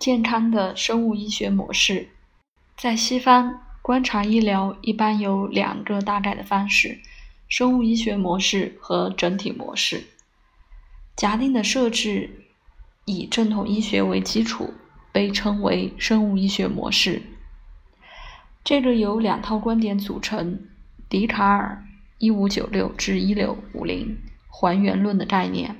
健康的生物医学模式，在西方，观察医疗一般有两个大概的方式：生物医学模式和整体模式。假定的设置以正统医学为基础，被称为生物医学模式。这个由两套观点组成：笛卡尔（一五九六至一六五零）还原论的概念。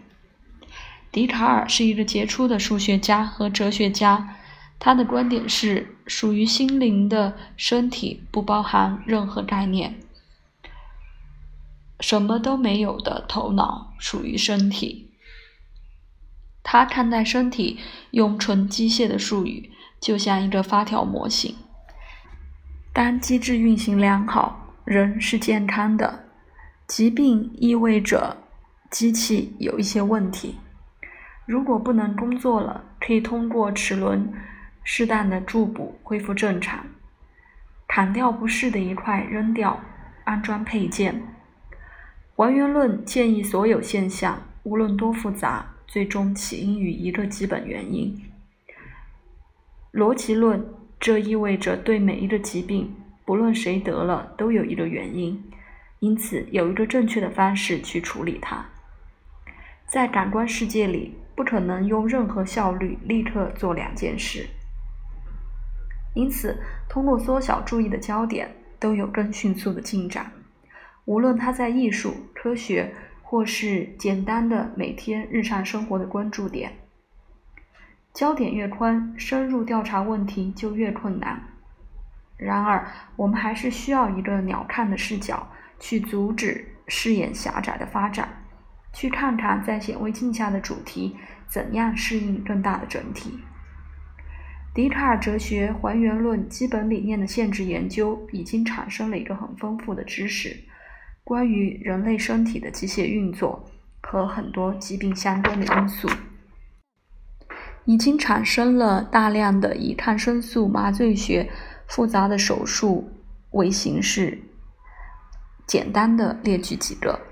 笛卡尔是一个杰出的数学家和哲学家，他的观点是：属于心灵的身体不包含任何概念，什么都没有的头脑属于身体。他看待身体，用纯机械的术语，就像一个发条模型。当机制运行良好，人是健康的；疾病意味着机器有一些问题。如果不能工作了，可以通过齿轮适当的助补恢复正常。砍掉不适的一块，扔掉，安装配件。还原论建议所有现象，无论多复杂，最终起因于一个基本原因。逻辑论，这意味着对每一个疾病，不论谁得了，都有一个原因，因此有一个正确的方式去处理它。在感官世界里。不可能用任何效率立刻做两件事，因此通过缩小注意的焦点，都有更迅速的进展。无论他在艺术、科学，或是简单的每天日常生活的关注点，焦点越宽，深入调查问题就越困难。然而，我们还是需要一个鸟瞰的视角，去阻止视野狭窄的发展。去看看在显微镜下的主题怎样适应更大的整体。笛卡尔哲学还原论基本理念的限制研究已经产生了一个很丰富的知识，关于人类身体的机械运作和很多疾病相关的因素，已经产生了大量的以抗生素、麻醉学、复杂的手术为形式。简单的列举几个。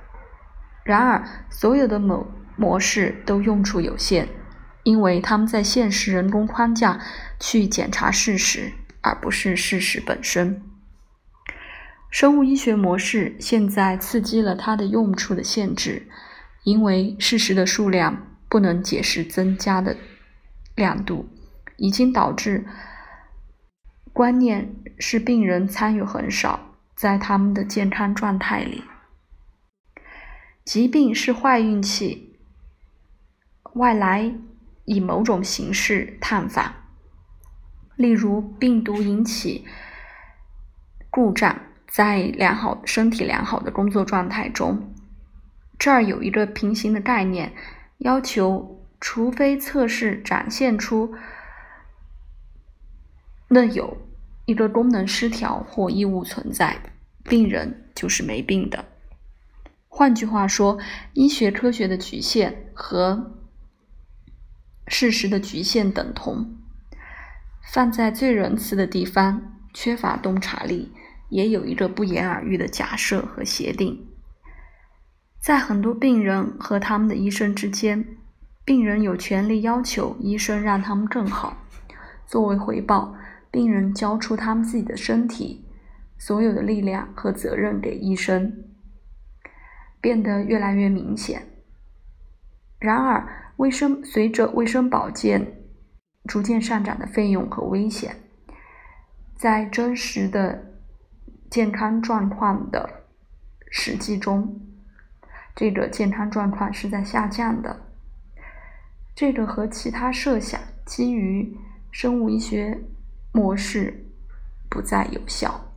然而，所有的模模式都用处有限，因为他们在现实人工框架去检查事实，而不是事实本身。生物医学模式现在刺激了它的用处的限制，因为事实的数量不能解释增加的亮度，已经导致观念是病人参与很少，在他们的健康状态里。疾病是坏运气，外来以某种形式探访，例如病毒引起故障，在良好身体良好的工作状态中，这儿有一个平行的概念，要求除非测试展现出那有一个功能失调或异物存在，病人就是没病的。换句话说，医学科学的局限和事实的局限等同。放在最仁慈的地方，缺乏洞察力，也有一个不言而喻的假设和协定。在很多病人和他们的医生之间，病人有权利要求医生让他们更好。作为回报，病人交出他们自己的身体、所有的力量和责任给医生。变得越来越明显。然而，卫生随着卫生保健逐渐上涨的费用和危险，在真实的健康状况的实际中，这个健康状况是在下降的。这个和其他设想基于生物医学模式不再有效。